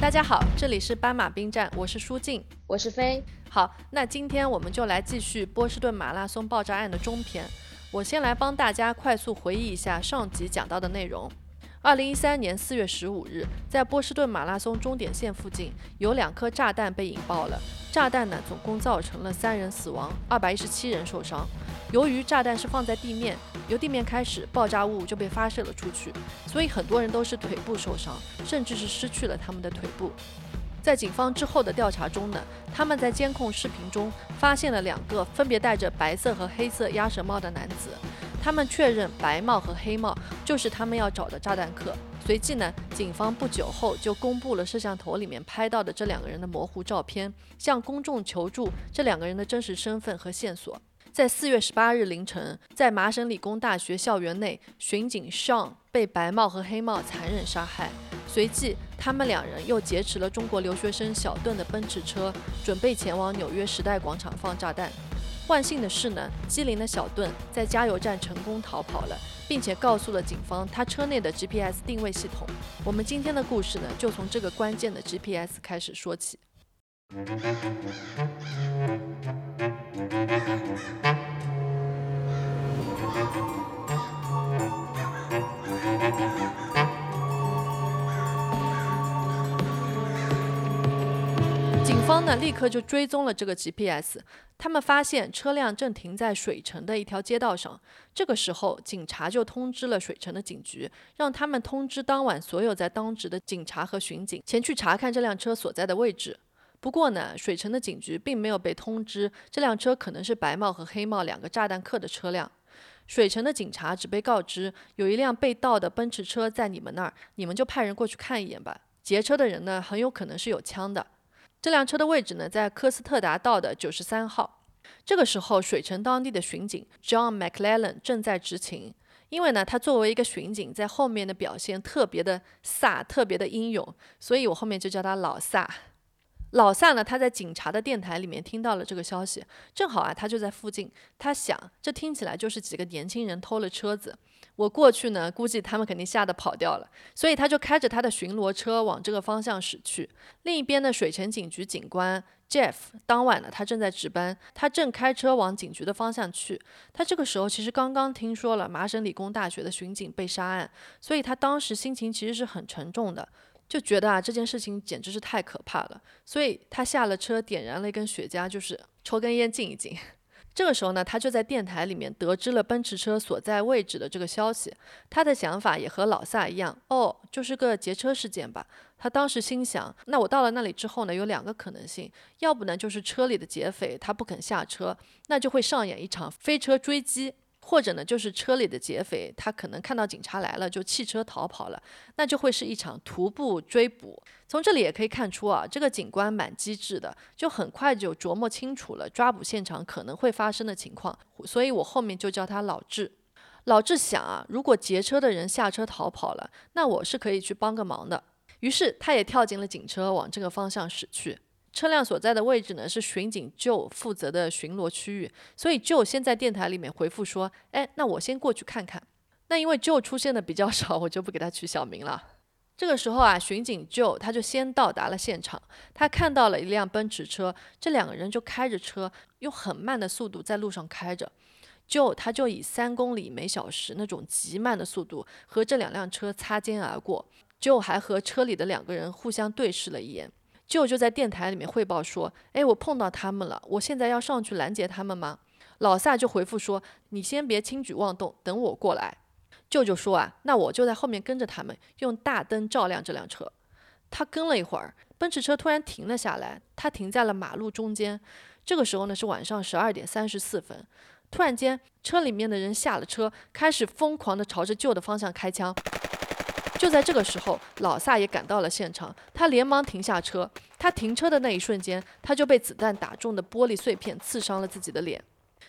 大家好，这里是斑马兵站，我是舒静，我是飞。好，那今天我们就来继续波士顿马拉松爆炸案的中篇。我先来帮大家快速回忆一下上集讲到的内容。二零一三年四月十五日，在波士顿马拉松终点线附近，有两颗炸弹被引爆了。炸弹呢，总共造成了三人死亡，二百一十七人受伤。由于炸弹是放在地面，由地面开始，爆炸物就被发射了出去，所以很多人都是腿部受伤，甚至是失去了他们的腿部。在警方之后的调查中呢，他们在监控视频中发现了两个分别戴着白色和黑色鸭舌帽的男子。他们确认白帽和黑帽就是他们要找的炸弹客。随即呢，警方不久后就公布了摄像头里面拍到的这两个人的模糊照片，向公众求助这两个人的真实身份和线索。在四月十八日凌晨，在麻省理工大学校园内，巡警 Sean 被白帽和黑帽残忍杀害。随即，他们两人又劫持了中国留学生小顿的奔驰车，准备前往纽约时代广场放炸弹。万幸的是呢，机灵的小顿在加油站成功逃跑了，并且告诉了警方他车内的 GPS 定位系统。我们今天的故事呢，就从这个关键的 GPS 开始说起。警方呢，立刻就追踪了这个 GPS，他们发现车辆正停在水城的一条街道上。这个时候，警察就通知了水城的警局，让他们通知当晚所有在当值的警察和巡警，前去查看这辆车所在的位置。不过呢，水城的警局并没有被通知这辆车可能是白帽和黑帽两个炸弹客的车辆。水城的警察只被告知有一辆被盗的奔驰车在你们那儿，你们就派人过去看一眼吧。劫车的人呢，很有可能是有枪的。这辆车的位置呢，在科斯特达道的九十三号。这个时候，水城当地的巡警 John McLellan 正在执勤。因为呢，他作为一个巡警，在后面的表现特别的飒，特别的英勇，所以我后面就叫他老飒。老萨呢，他在警察的电台里面听到了这个消息，正好啊，他就在附近。他想，这听起来就是几个年轻人偷了车子。我过去呢，估计他们肯定吓得跑掉了，所以他就开着他的巡逻车往这个方向驶去。另一边的水城警局警官 Jeff，当晚呢，他正在值班，他正开车往警局的方向去。他这个时候其实刚刚听说了麻省理工大学的巡警被杀案，所以他当时心情其实是很沉重的。就觉得啊，这件事情简直是太可怕了，所以他下了车，点燃了一根雪茄，就是抽根烟静一静。这个时候呢，他就在电台里面得知了奔驰车所在位置的这个消息。他的想法也和老萨一样，哦，就是个劫车事件吧。他当时心想，那我到了那里之后呢，有两个可能性，要不呢就是车里的劫匪他不肯下车，那就会上演一场飞车追击。或者呢，就是车里的劫匪，他可能看到警察来了，就弃车逃跑了，那就会是一场徒步追捕。从这里也可以看出啊，这个警官蛮机智的，就很快就琢磨清楚了抓捕现场可能会发生的情况。所以我后面就叫他老智。老智想啊，如果劫车的人下车逃跑了，那我是可以去帮个忙的。于是他也跳进了警车，往这个方向驶去。车辆所在的位置呢是巡警就负责的巡逻区域，所以就先在电台里面回复说：“哎，那我先过去看看。”那因为就出现的比较少，我就不给他取小名了。这个时候啊，巡警就他就先到达了现场，他看到了一辆奔驰车，这两个人就开着车，用很慢的速度在路上开着。就他就以三公里每小时那种极慢的速度和这两辆车擦肩而过。就还和车里的两个人互相对视了一眼。舅舅在电台里面汇报说：“哎，我碰到他们了，我现在要上去拦截他们吗？”老萨就回复说：“你先别轻举妄动，等我过来。”舅舅说：“啊，那我就在后面跟着他们，用大灯照亮这辆车。”他跟了一会儿，奔驰车突然停了下来，他停在了马路中间。这个时候呢是晚上十二点三十四分，突然间车里面的人下了车，开始疯狂地朝着舅的方向开枪。就在这个时候，老萨也赶到了现场，他连忙停下车。他停车的那一瞬间，他就被子弹打中的玻璃碎片刺伤了自己的脸。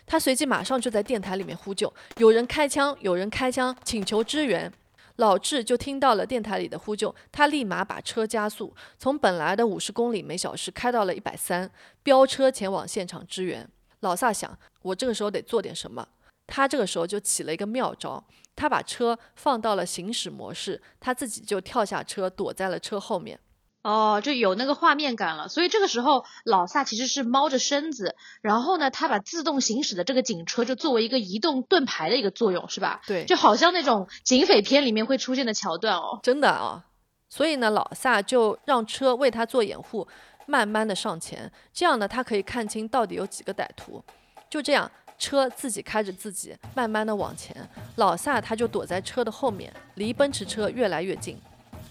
他随即马上就在电台里面呼救：“有人开枪，有人开枪，请求支援。”老智就听到了电台里的呼救，他立马把车加速，从本来的五十公里每小时开到了一百三，飙车前往现场支援。老萨想：“我这个时候得做点什么。”他这个时候就起了一个妙招。他把车放到了行驶模式，他自己就跳下车，躲在了车后面。哦，就有那个画面感了。所以这个时候，老萨其实是猫着身子，然后呢，他把自动行驶的这个警车就作为一个移动盾牌的一个作用，是吧？对，就好像那种警匪片里面会出现的桥段哦。真的啊。所以呢，老萨就让车为他做掩护，慢慢的上前，这样呢，他可以看清到底有几个歹徒。就这样，车自己开着自己，慢慢的往前，老萨他就躲在车的后面，离奔驰车越来越近。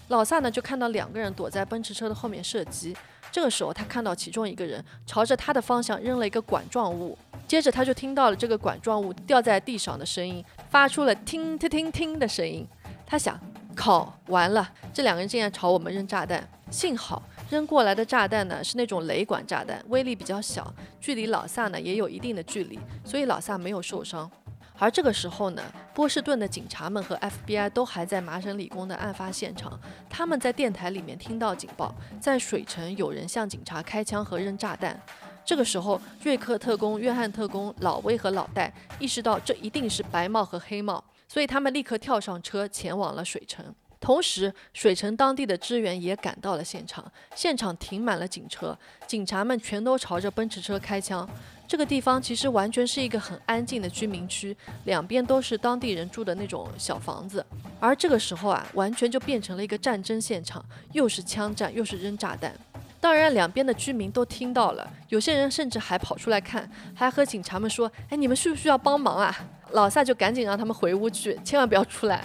老萨呢就看到两个人躲在奔驰车的后面射击，这个时候他看到其中一个人朝着他的方向扔了一个管状物，接着他就听到了这个管状物掉在地上的声音，发出了听听听听的声音。他想，靠，完了，这两个人竟然朝我们扔炸弹。幸好扔过来的炸弹呢是那种雷管炸弹，威力比较小，距离老萨呢也有一定的距离，所以老萨没有受伤。而这个时候呢，波士顿的警察们和 FBI 都还在麻省理工的案发现场。他们在电台里面听到警报，在水城有人向警察开枪和扔炸弹。这个时候，瑞克特工、约翰特工、老威和老戴意识到这一定是白帽和黑帽，所以他们立刻跳上车前往了水城。同时，水城当地的支援也赶到了现场，现场停满了警车，警察们全都朝着奔驰车开枪。这个地方其实完全是一个很安静的居民区，两边都是当地人住的那种小房子。而这个时候啊，完全就变成了一个战争现场，又是枪战，又是扔炸弹。当然，两边的居民都听到了，有些人甚至还跑出来看，还和警察们说：“哎，你们需不需要帮忙啊？”老萨就赶紧让他们回屋去，千万不要出来。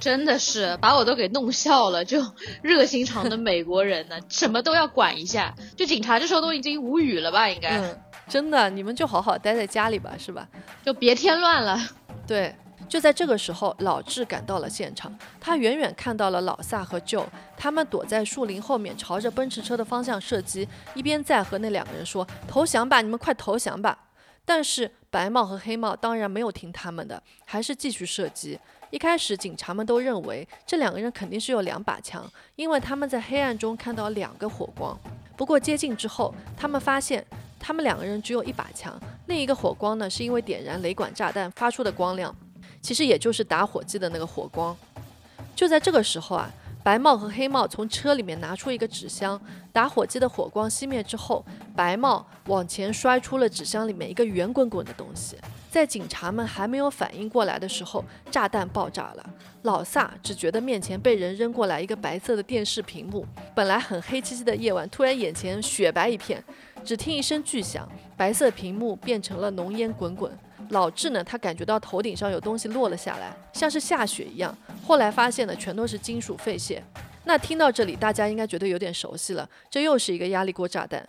真的是把我都给弄笑了，就热心肠的美国人呢，什么都要管一下。就警察这时候都已经无语了吧？应该，真的，你们就好好待在家里吧，是吧？就别添乱了。对，就在这个时候，老智赶到了现场，他远远看到了老萨和 Joe，他们躲在树林后面，朝着奔驰车的方向射击，一边在和那两个人说：“投降吧，你们快投降吧！”但是白帽和黑帽当然没有听他们的，还是继续射击。一开始，警察们都认为这两个人肯定是有两把枪，因为他们在黑暗中看到两个火光。不过接近之后，他们发现他们两个人只有一把枪，另一个火光呢是因为点燃雷管炸弹发出的光亮，其实也就是打火机的那个火光。就在这个时候啊。白帽和黑帽从车里面拿出一个纸箱，打火机的火光熄灭之后，白帽往前摔出了纸箱里面一个圆滚滚的东西。在警察们还没有反应过来的时候，炸弹爆炸了。老萨只觉得面前被人扔过来一个白色的电视屏幕，本来很黑漆漆的夜晚，突然眼前雪白一片。只听一声巨响，白色屏幕变成了浓烟滚滚。老智呢，他感觉到头顶上有东西落了下来，像是下雪一样。后来发现呢全都是金属废屑。那听到这里，大家应该觉得有点熟悉了，这又是一个压力锅炸弹。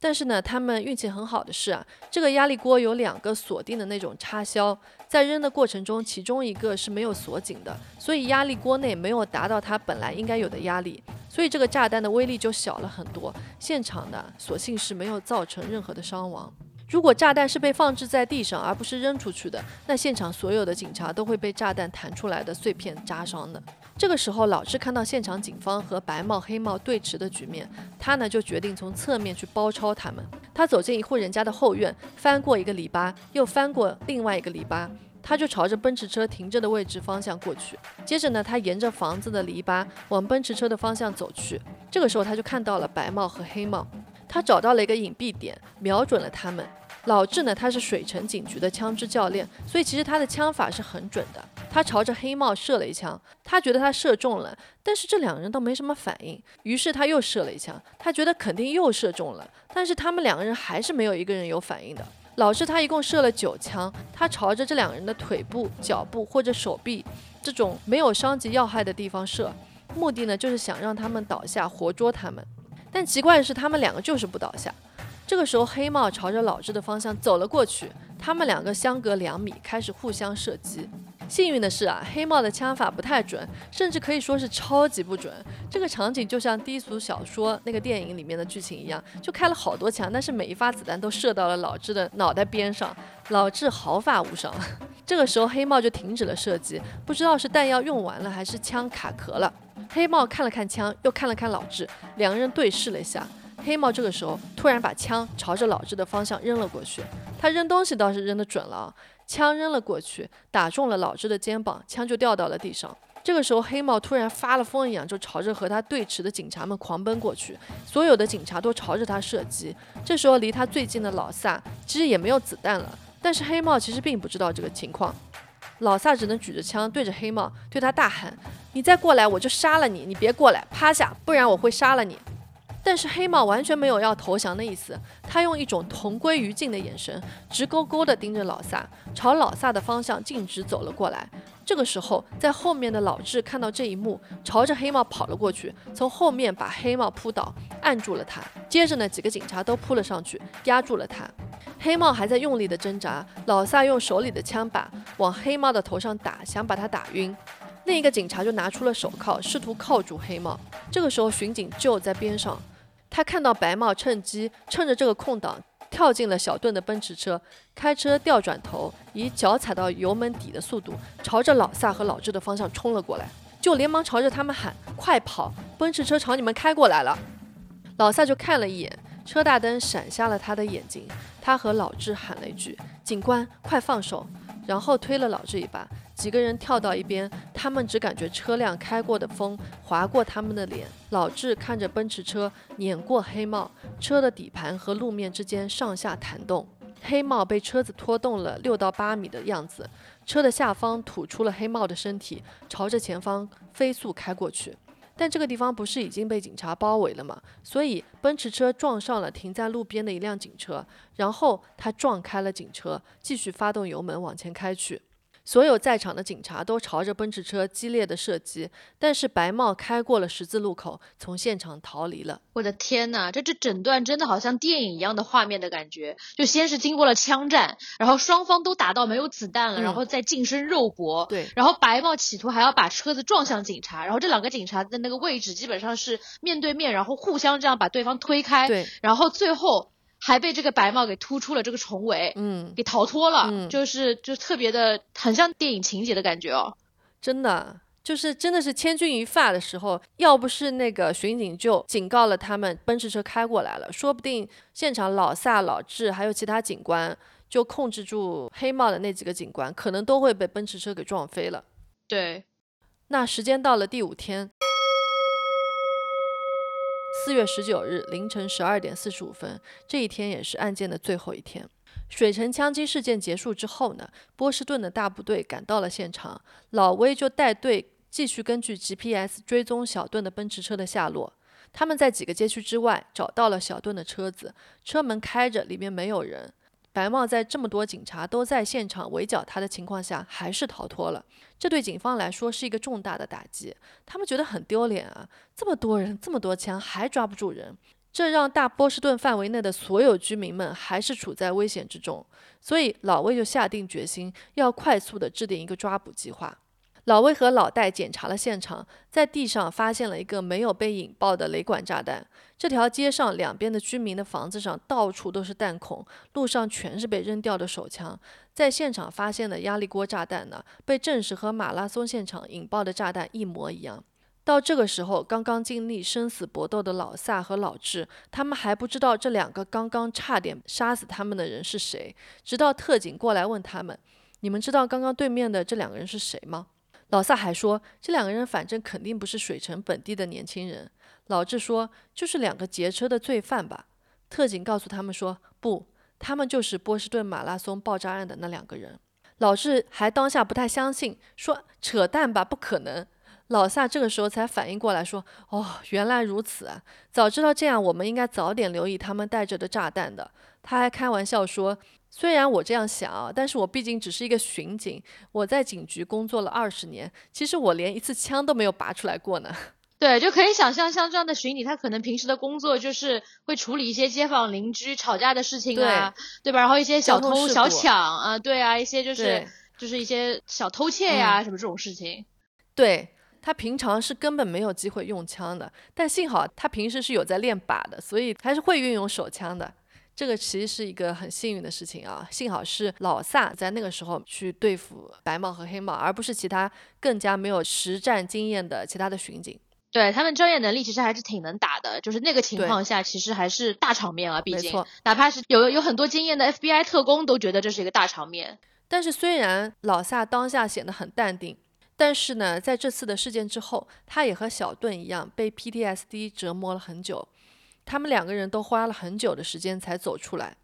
但是呢，他们运气很好的是啊，这个压力锅有两个锁定的那种插销，在扔的过程中，其中一个是没有锁紧的，所以压力锅内没有达到它本来应该有的压力，所以这个炸弹的威力就小了很多。现场呢，所幸是没有造成任何的伤亡。如果炸弹是被放置在地上，而不是扔出去的，那现场所有的警察都会被炸弹弹出来的碎片扎伤的。这个时候，老智看到现场警方和白帽黑帽对峙的局面，他呢就决定从侧面去包抄他们。他走进一户人家的后院，翻过一个篱笆，又翻过另外一个篱笆，他就朝着奔驰车停着的位置方向过去。接着呢，他沿着房子的篱笆往奔驰车的方向走去。这个时候，他就看到了白帽和黑帽，他找到了一个隐蔽点，瞄准了他们。老智呢，他是水城警局的枪支教练，所以其实他的枪法是很准的。他朝着黑帽射了一枪，他觉得他射中了，但是这两个人都没什么反应，于是他又射了一枪，他觉得肯定又射中了，但是他们两个人还是没有一个人有反应的。老智他一共射了九枪，他朝着这两个人的腿部、脚部或者手臂这种没有伤及要害的地方射，目的呢就是想让他们倒下，活捉他们。但奇怪的是，他们两个就是不倒下。这个时候，黑帽朝着老智的方向走了过去，他们两个相隔两米，开始互相射击。幸运的是啊，黑帽的枪法不太准，甚至可以说是超级不准。这个场景就像低俗小说那个电影里面的剧情一样，就开了好多枪，但是每一发子弹都射到了老智的脑袋边上，老智毫发无伤。这个时候，黑帽就停止了射击，不知道是弹药用完了，还是枪卡壳了。黑帽看了看枪，又看了看老智，两个人对视了一下。黑帽这个时候突然把枪朝着老智的方向扔了过去，他扔东西倒是扔得准了，枪扔了过去，打中了老智的肩膀，枪就掉到了地上。这个时候，黑帽突然发了疯一样，就朝着和他对峙的警察们狂奔过去，所有的警察都朝着他射击。这时候，离他最近的老萨其实也没有子弹了，但是黑帽其实并不知道这个情况。老萨只能举着枪对着黑帽，对他大喊：“你再过来，我就杀了你！你别过来，趴下，不然我会杀了你。”但是黑帽完全没有要投降的意思，他用一种同归于尽的眼神，直勾勾地盯着老萨，朝老萨的方向径直走了过来。这个时候，在后面的老智看到这一幕，朝着黑帽跑了过去，从后面把黑帽扑倒，按住了他。接着呢，几个警察都扑了上去，压住了他。黑帽还在用力地挣扎，老萨用手里的枪把往黑帽的头上打，想把他打晕。另一个警察就拿出了手铐，试图铐住黑帽。这个时候，巡警就在边上。他看到白帽趁机趁着这个空档跳进了小盾的奔驰车，开车调转头，以脚踩到油门底的速度，朝着老萨和老智的方向冲了过来，就连忙朝着他们喊：“快跑！奔驰车朝你们开过来了！”老萨就看了一眼，车大灯闪瞎了他的眼睛。他和老智喊了一句：“警官，快放手！”然后推了老智一把。几个人跳到一边，他们只感觉车辆开过的风划过他们的脸。老智看着奔驰车碾过黑帽，车的底盘和路面之间上下弹动，黑帽被车子拖动了六到八米的样子。车的下方吐出了黑帽的身体，朝着前方飞速开过去。但这个地方不是已经被警察包围了吗？所以奔驰车撞上了停在路边的一辆警车，然后他撞开了警车，继续发动油门往前开去。所有在场的警察都朝着奔驰车激烈的射击，但是白帽开过了十字路口，从现场逃离了。我的天呐，这这整段真的好像电影一样的画面的感觉。就先是经过了枪战，然后双方都打到没有子弹了，然后再近身肉搏。对，然后白帽企图还要把车子撞向警察，然后这两个警察的那个位置基本上是面对面，然后互相这样把对方推开。对，然后最后。还被这个白帽给突出了这个重围，嗯，给逃脱了，就是就特别的很像电影情节的感觉哦，真的就是真的是千钧一发的时候，要不是那个巡警就警告了他们，奔驰车开过来了，说不定现场老萨、老智还有其他警官就控制住黑帽的那几个警官，可能都会被奔驰车给撞飞了。对，那时间到了第五天。四月十九日凌晨十二点四十五分，这一天也是案件的最后一天。水城枪击事件结束之后呢，波士顿的大部队赶到了现场，老威就带队继续根据 GPS 追踪小顿的奔驰车的下落。他们在几个街区之外找到了小顿的车子，车门开着，里面没有人。白帽在这么多警察都在现场围剿他的情况下，还是逃脱了。这对警方来说是一个重大的打击，他们觉得很丢脸啊！这么多人，这么多枪，还抓不住人，这让大波士顿范围内的所有居民们还是处在危险之中。所以老魏就下定决心，要快速的制定一个抓捕计划。老魏和老戴检查了现场，在地上发现了一个没有被引爆的雷管炸弹。这条街上两边的居民的房子上到处都是弹孔，路上全是被扔掉的手枪。在现场发现的压力锅炸弹呢，被证实和马拉松现场引爆的炸弹一模一样。到这个时候，刚刚经历生死搏斗的老萨和老智，他们还不知道这两个刚刚差点杀死他们的人是谁。直到特警过来问他们：“你们知道刚刚对面的这两个人是谁吗？”老萨还说，这两个人反正肯定不是水城本地的年轻人。老智说，就是两个劫车的罪犯吧。特警告诉他们说，不，他们就是波士顿马拉松爆炸案的那两个人。老智还当下不太相信，说扯淡吧，不可能。老萨这个时候才反应过来，说，哦，原来如此啊！早知道这样，我们应该早点留意他们带着的炸弹的。他还开玩笑说。虽然我这样想啊，但是我毕竟只是一个巡警，我在警局工作了二十年，其实我连一次枪都没有拔出来过呢。对，就可以想象，像这样的巡警，他可能平时的工作就是会处理一些街坊邻居吵架的事情啊，对吧？然后一些小偷小抢啊，对啊，一些就是就是一些小偷窃呀什么这种事情。对他平常是根本没有机会用枪的，但幸好他平时是有在练靶的，所以还是会运用手枪的。这个其实是一个很幸运的事情啊，幸好是老萨在那个时候去对付白帽和黑帽，而不是其他更加没有实战经验的其他的巡警。对他们专业能力其实还是挺能打的，就是那个情况下其实还是大场面啊，毕竟哪怕是有有很多经验的 FBI 特工都觉得这是一个大场面。但是虽然老萨当下显得很淡定。但是呢，在这次的事件之后，他也和小盾一样被 PTSD 折磨了很久。他们两个人都花了很久的时间才走出来。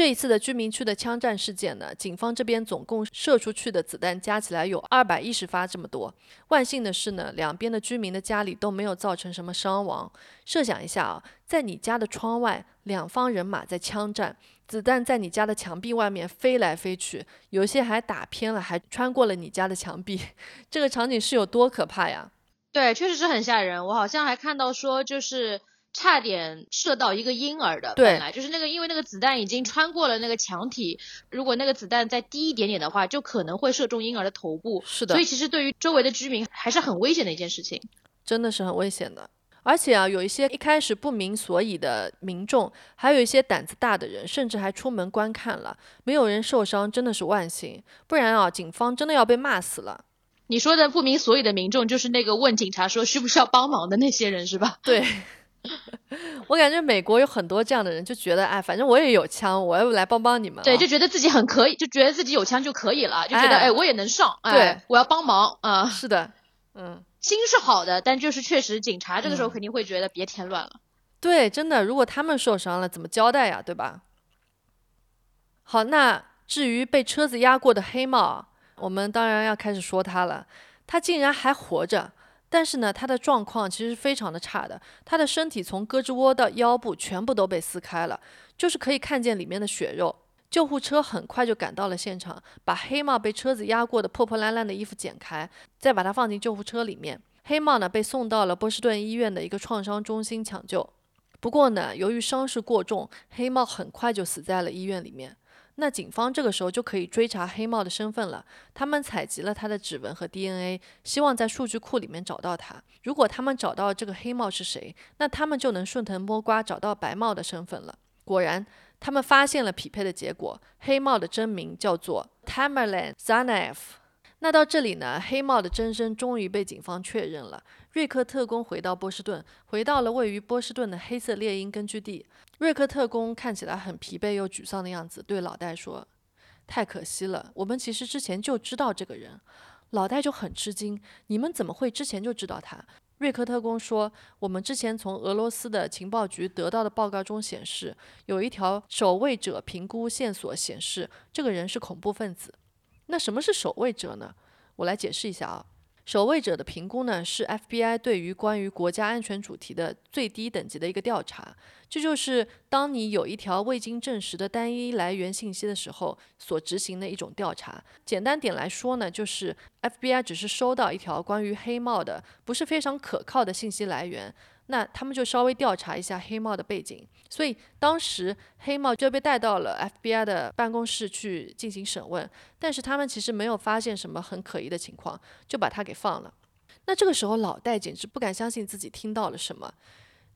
这一次的居民区的枪战事件呢，警方这边总共射出去的子弹加起来有二百一十发这么多。万幸的是呢，两边的居民的家里都没有造成什么伤亡。设想一下啊，在你家的窗外，两方人马在枪战，子弹在你家的墙壁外面飞来飞去，有些还打偏了，还穿过了你家的墙壁，这个场景是有多可怕呀？对，确实是很吓人。我好像还看到说，就是。差点射到一个婴儿的，本来就是那个，因为那个子弹已经穿过了那个墙体，如果那个子弹再低一点点的话，就可能会射中婴儿的头部。是的，所以其实对于周围的居民还是很危险的一件事情，真的是很危险的。而且啊，有一些一开始不明所以的民众，还有一些胆子大的人，甚至还出门观看了，没有人受伤，真的是万幸。不然啊，警方真的要被骂死了。你说的不明所以的民众，就是那个问警察说需不需要帮忙的那些人，是吧？对。我感觉美国有很多这样的人，就觉得哎，反正我也有枪，我要来帮帮你们。对，就觉得自己很可以，就觉得自己有枪就可以了，就觉得哎，我也能上。对，我要帮忙啊。是的，嗯，心是好的，但就是确实，警察这个时候肯定会觉得别添乱了。对，真的，如果他们受伤了，怎么交代呀？对吧？好，那至于被车子压过的黑帽，我们当然要开始说他了。他竟然还活着。但是呢，他的状况其实非常的差的，他的身体从胳肢窝到腰部全部都被撕开了，就是可以看见里面的血肉。救护车很快就赶到了现场，把黑帽被车子压过的破破烂烂的衣服剪开，再把它放进救护车里面。黑帽呢被送到了波士顿医院的一个创伤中心抢救，不过呢，由于伤势过重，黑帽很快就死在了医院里面。那警方这个时候就可以追查黑帽的身份了。他们采集了他的指纹和 DNA，希望在数据库里面找到他。如果他们找到这个黑帽是谁，那他们就能顺藤摸瓜找到白帽的身份了。果然，他们发现了匹配的结果，黑帽的真名叫做 Tamerlan Zanaev。那到这里呢，黑帽的真身终于被警方确认了。瑞克特工回到波士顿，回到了位于波士顿的黑色猎鹰根据地。瑞克特工看起来很疲惫又沮丧的样子，对老戴说：“太可惜了，我们其实之前就知道这个人。”老戴就很吃惊：“你们怎么会之前就知道他？”瑞克特工说：“我们之前从俄罗斯的情报局得到的报告中显示，有一条守卫者评估线索显示，这个人是恐怖分子。”那什么是守卫者呢？我来解释一下啊。守卫者的评估呢，是 FBI 对于关于国家安全主题的最低等级的一个调查。这就是当你有一条未经证实的单一来源信息的时候所执行的一种调查。简单点来说呢，就是 FBI 只是收到一条关于黑帽的不是非常可靠的信息来源。那他们就稍微调查一下黑帽的背景，所以当时黑帽就被带到了 FBI 的办公室去进行审问，但是他们其实没有发现什么很可疑的情况，就把他给放了。那这个时候老戴简直不敢相信自己听到了什么。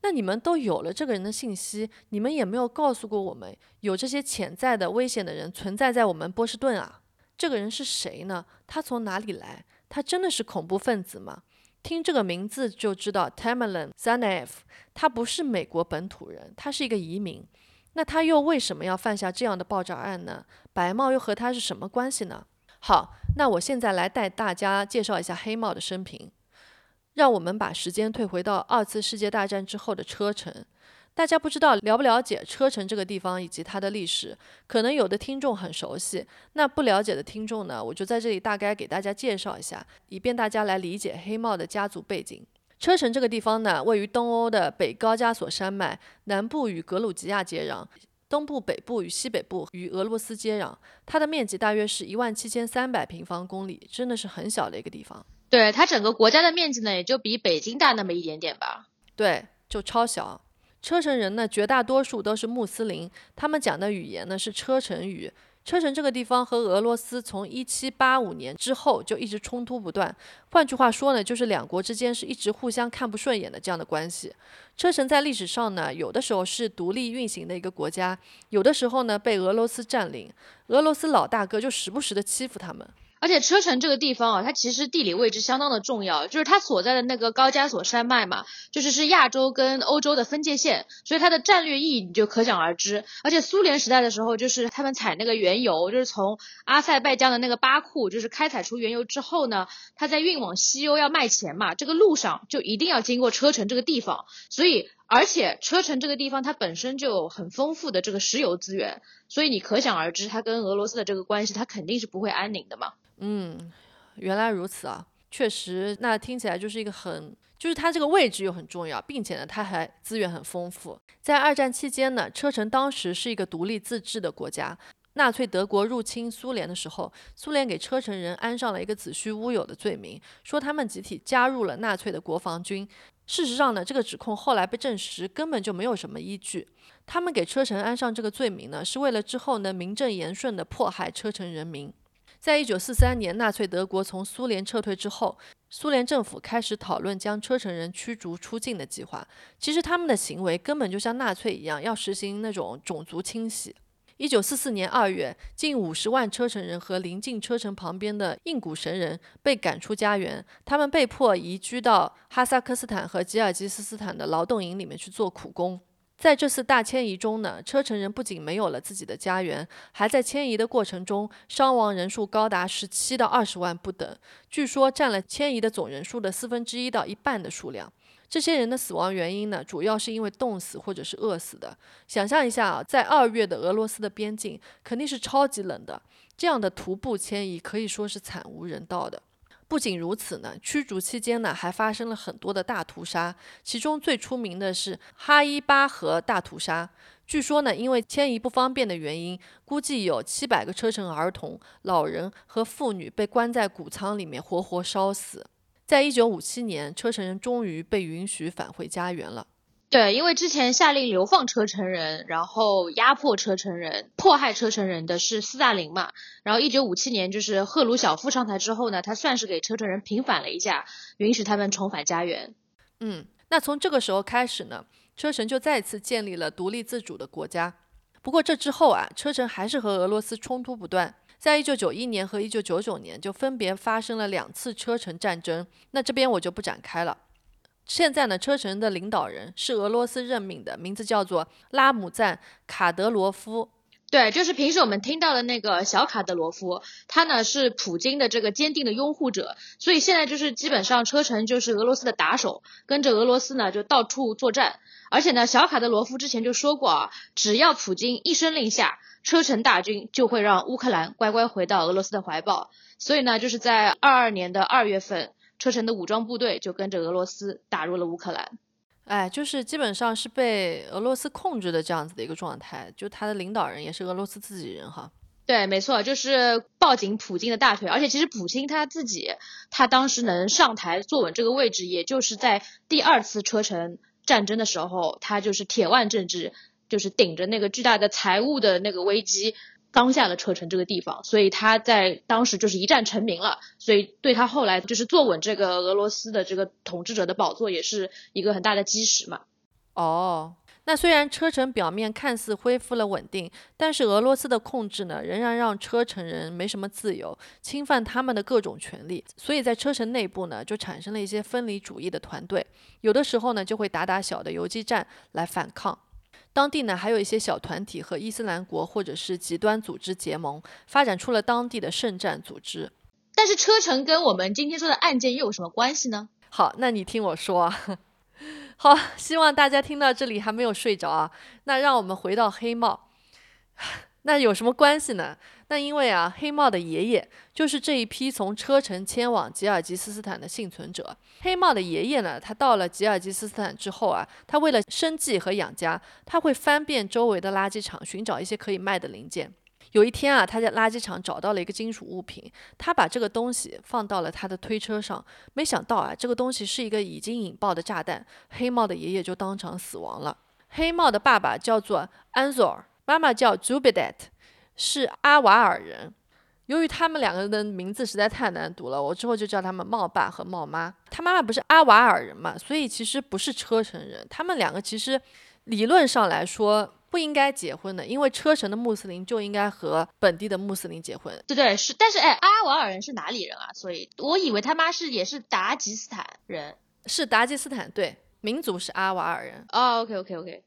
那你们都有了这个人的信息，你们也没有告诉过我们有这些潜在的危险的人存在在我们波士顿啊？这个人是谁呢？他从哪里来？他真的是恐怖分子吗？听这个名字就知道 Tamerlan Zanaev，他不是美国本土人，他是一个移民。那他又为什么要犯下这样的爆炸案呢？白帽又和他是什么关系呢？好，那我现在来带大家介绍一下黑帽的生平。让我们把时间退回到二次世界大战之后的车臣。大家不知道了不了解车臣这个地方以及它的历史，可能有的听众很熟悉，那不了解的听众呢，我就在这里大概给大家介绍一下，以便大家来理解黑帽的家族背景。车臣这个地方呢，位于东欧的北高加索山脉，南部与格鲁吉亚接壤，东部、北部与西北部与俄罗斯接壤。它的面积大约是一万七千三百平方公里，真的是很小的一个地方。对它整个国家的面积呢，也就比北京大那么一点点吧。对，就超小。车臣人呢，绝大多数都是穆斯林，他们讲的语言呢是车臣语。车臣这个地方和俄罗斯从一七八五年之后就一直冲突不断，换句话说呢，就是两国之间是一直互相看不顺眼的这样的关系。车臣在历史上呢，有的时候是独立运行的一个国家，有的时候呢被俄罗斯占领，俄罗斯老大哥就时不时的欺负他们。而且车臣这个地方啊，它其实地理位置相当的重要，就是它所在的那个高加索山脉嘛，就是是亚洲跟欧洲的分界线，所以它的战略意义你就可想而知。而且苏联时代的时候，就是他们采那个原油，就是从阿塞拜疆的那个巴库，就是开采出原油之后呢，它在运往西欧要卖钱嘛，这个路上就一定要经过车臣这个地方，所以。而且车臣这个地方它本身就有很丰富的这个石油资源，所以你可想而知，它跟俄罗斯的这个关系，它肯定是不会安宁的嘛。嗯，原来如此啊，确实，那听起来就是一个很，就是它这个位置又很重要，并且呢，它还资源很丰富。在二战期间呢，车臣当时是一个独立自治的国家。纳粹德国入侵苏联的时候，苏联给车臣人安上了一个子虚乌有的罪名，说他们集体加入了纳粹的国防军。事实上呢，这个指控后来被证实根本就没有什么依据。他们给车臣安上这个罪名呢，是为了之后能名正言顺地迫害车臣人民。在一九四三年，纳粹德国从苏联撤退之后，苏联政府开始讨论将车臣人驱逐出境的计划。其实他们的行为根本就像纳粹一样，要实行那种种族清洗。一九四四年二月，近五十万车臣人和临近车臣旁边的印古神人被赶出家园，他们被迫移居到哈萨克斯坦和吉尔吉斯斯坦的劳动营里面去做苦工。在这次大迁移中呢，车臣人不仅没有了自己的家园，还在迁移的过程中伤亡人数高达十七到二十万不等，据说占了迁移的总人数的四分之一到一半的数量。这些人的死亡原因呢，主要是因为冻死或者是饿死的。想象一下啊，在二月的俄罗斯的边境肯定是超级冷的，这样的徒步迁移可以说是惨无人道的。不仅如此呢，驱逐期间呢还发生了很多的大屠杀，其中最出名的是哈伊巴河大屠杀。据说呢，因为迁移不方便的原因，估计有七百个车臣儿童、老人和妇女被关在谷仓里面活活烧死。在一九五七年，车臣人终于被允许返回家园了。对，因为之前下令流放车臣人，然后压迫车臣人、迫害车臣人的是斯大林嘛。然后一九五七年，就是赫鲁晓夫上台之后呢，他算是给车臣人平反了一下，允许他们重返家园。嗯，那从这个时候开始呢，车臣就再次建立了独立自主的国家。不过这之后啊，车臣还是和俄罗斯冲突不断。在一九九一年和一九九九年，就分别发生了两次车臣战争。那这边我就不展开了。现在呢，车臣的领导人是俄罗斯任命的，名字叫做拉姆赞卡德罗夫。对，就是平时我们听到的那个小卡德罗夫，他呢是普京的这个坚定的拥护者，所以现在就是基本上车臣就是俄罗斯的打手，跟着俄罗斯呢就到处作战。而且呢，小卡德罗夫之前就说过啊，只要普京一声令下。车臣大军就会让乌克兰乖乖回到俄罗斯的怀抱，所以呢，就是在二二年的二月份，车臣的武装部队就跟着俄罗斯打入了乌克兰。哎，就是基本上是被俄罗斯控制的这样子的一个状态，就他的领导人也是俄罗斯自己人哈。对，没错，就是抱紧普京的大腿，而且其实普京他自己，他当时能上台坐稳这个位置，也就是在第二次车臣战争的时候，他就是铁腕政治。就是顶着那个巨大的财务的那个危机，刚下了车臣这个地方，所以他在当时就是一战成名了，所以对他后来就是坐稳这个俄罗斯的这个统治者的宝座，也是一个很大的基石嘛。哦，那虽然车臣表面看似恢复了稳定，但是俄罗斯的控制呢，仍然让车臣人没什么自由，侵犯他们的各种权利，所以在车臣内部呢，就产生了一些分离主义的团队，有的时候呢，就会打打小的游击战来反抗。当地呢，还有一些小团体和伊斯兰国或者是极端组织结盟，发展出了当地的圣战组织。但是车臣跟我们今天说的案件又有什么关系呢？好，那你听我说。好，希望大家听到这里还没有睡着啊。那让我们回到黑帽。那有什么关系呢？那因为啊，黑帽的爷爷就是这一批从车臣迁往吉尔吉斯斯坦的幸存者。黑帽的爷爷呢，他到了吉尔吉斯斯坦之后啊，他为了生计和养家，他会翻遍周围的垃圾场寻找一些可以卖的零件。有一天啊，他在垃圾场找到了一个金属物品，他把这个东西放到了他的推车上，没想到啊，这个东西是一个已经引爆的炸弹。黑帽的爷爷就当场死亡了。黑帽的爸爸叫做安佐尔。妈妈叫 j u b i d e t 是阿瓦尔人。由于他们两个人的名字实在太难读了，我之后就叫他们茂爸和茂妈。他妈妈不是阿瓦尔人嘛，所以其实不是车臣人。他们两个其实理论上来说。不应该结婚的，因为车臣的穆斯林就应该和本地的穆斯林结婚。对对是，但是哎，阿瓦尔人是哪里人啊？所以我以为他妈是也是达吉斯坦人，是达吉斯坦，对，民族是阿瓦尔人。哦，OK OK OK，